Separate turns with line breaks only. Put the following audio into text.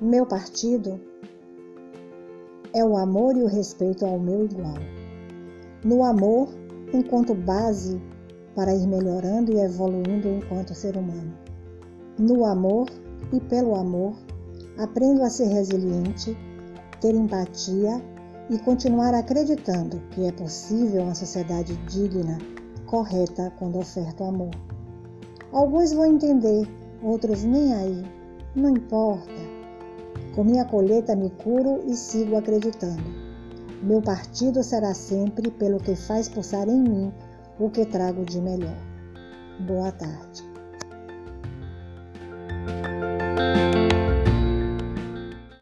Meu partido é o amor e o respeito ao meu igual. No amor, enquanto base para ir melhorando e evoluindo enquanto ser humano. No amor e pelo amor, aprendo a ser resiliente, ter empatia e continuar acreditando que é possível uma sociedade digna, correta quando oferta o amor. Alguns vão entender, outros nem aí. Não importa. Com minha colheita me curo e sigo acreditando. Meu partido será sempre pelo que faz pulsar em mim o que trago de melhor. Boa tarde.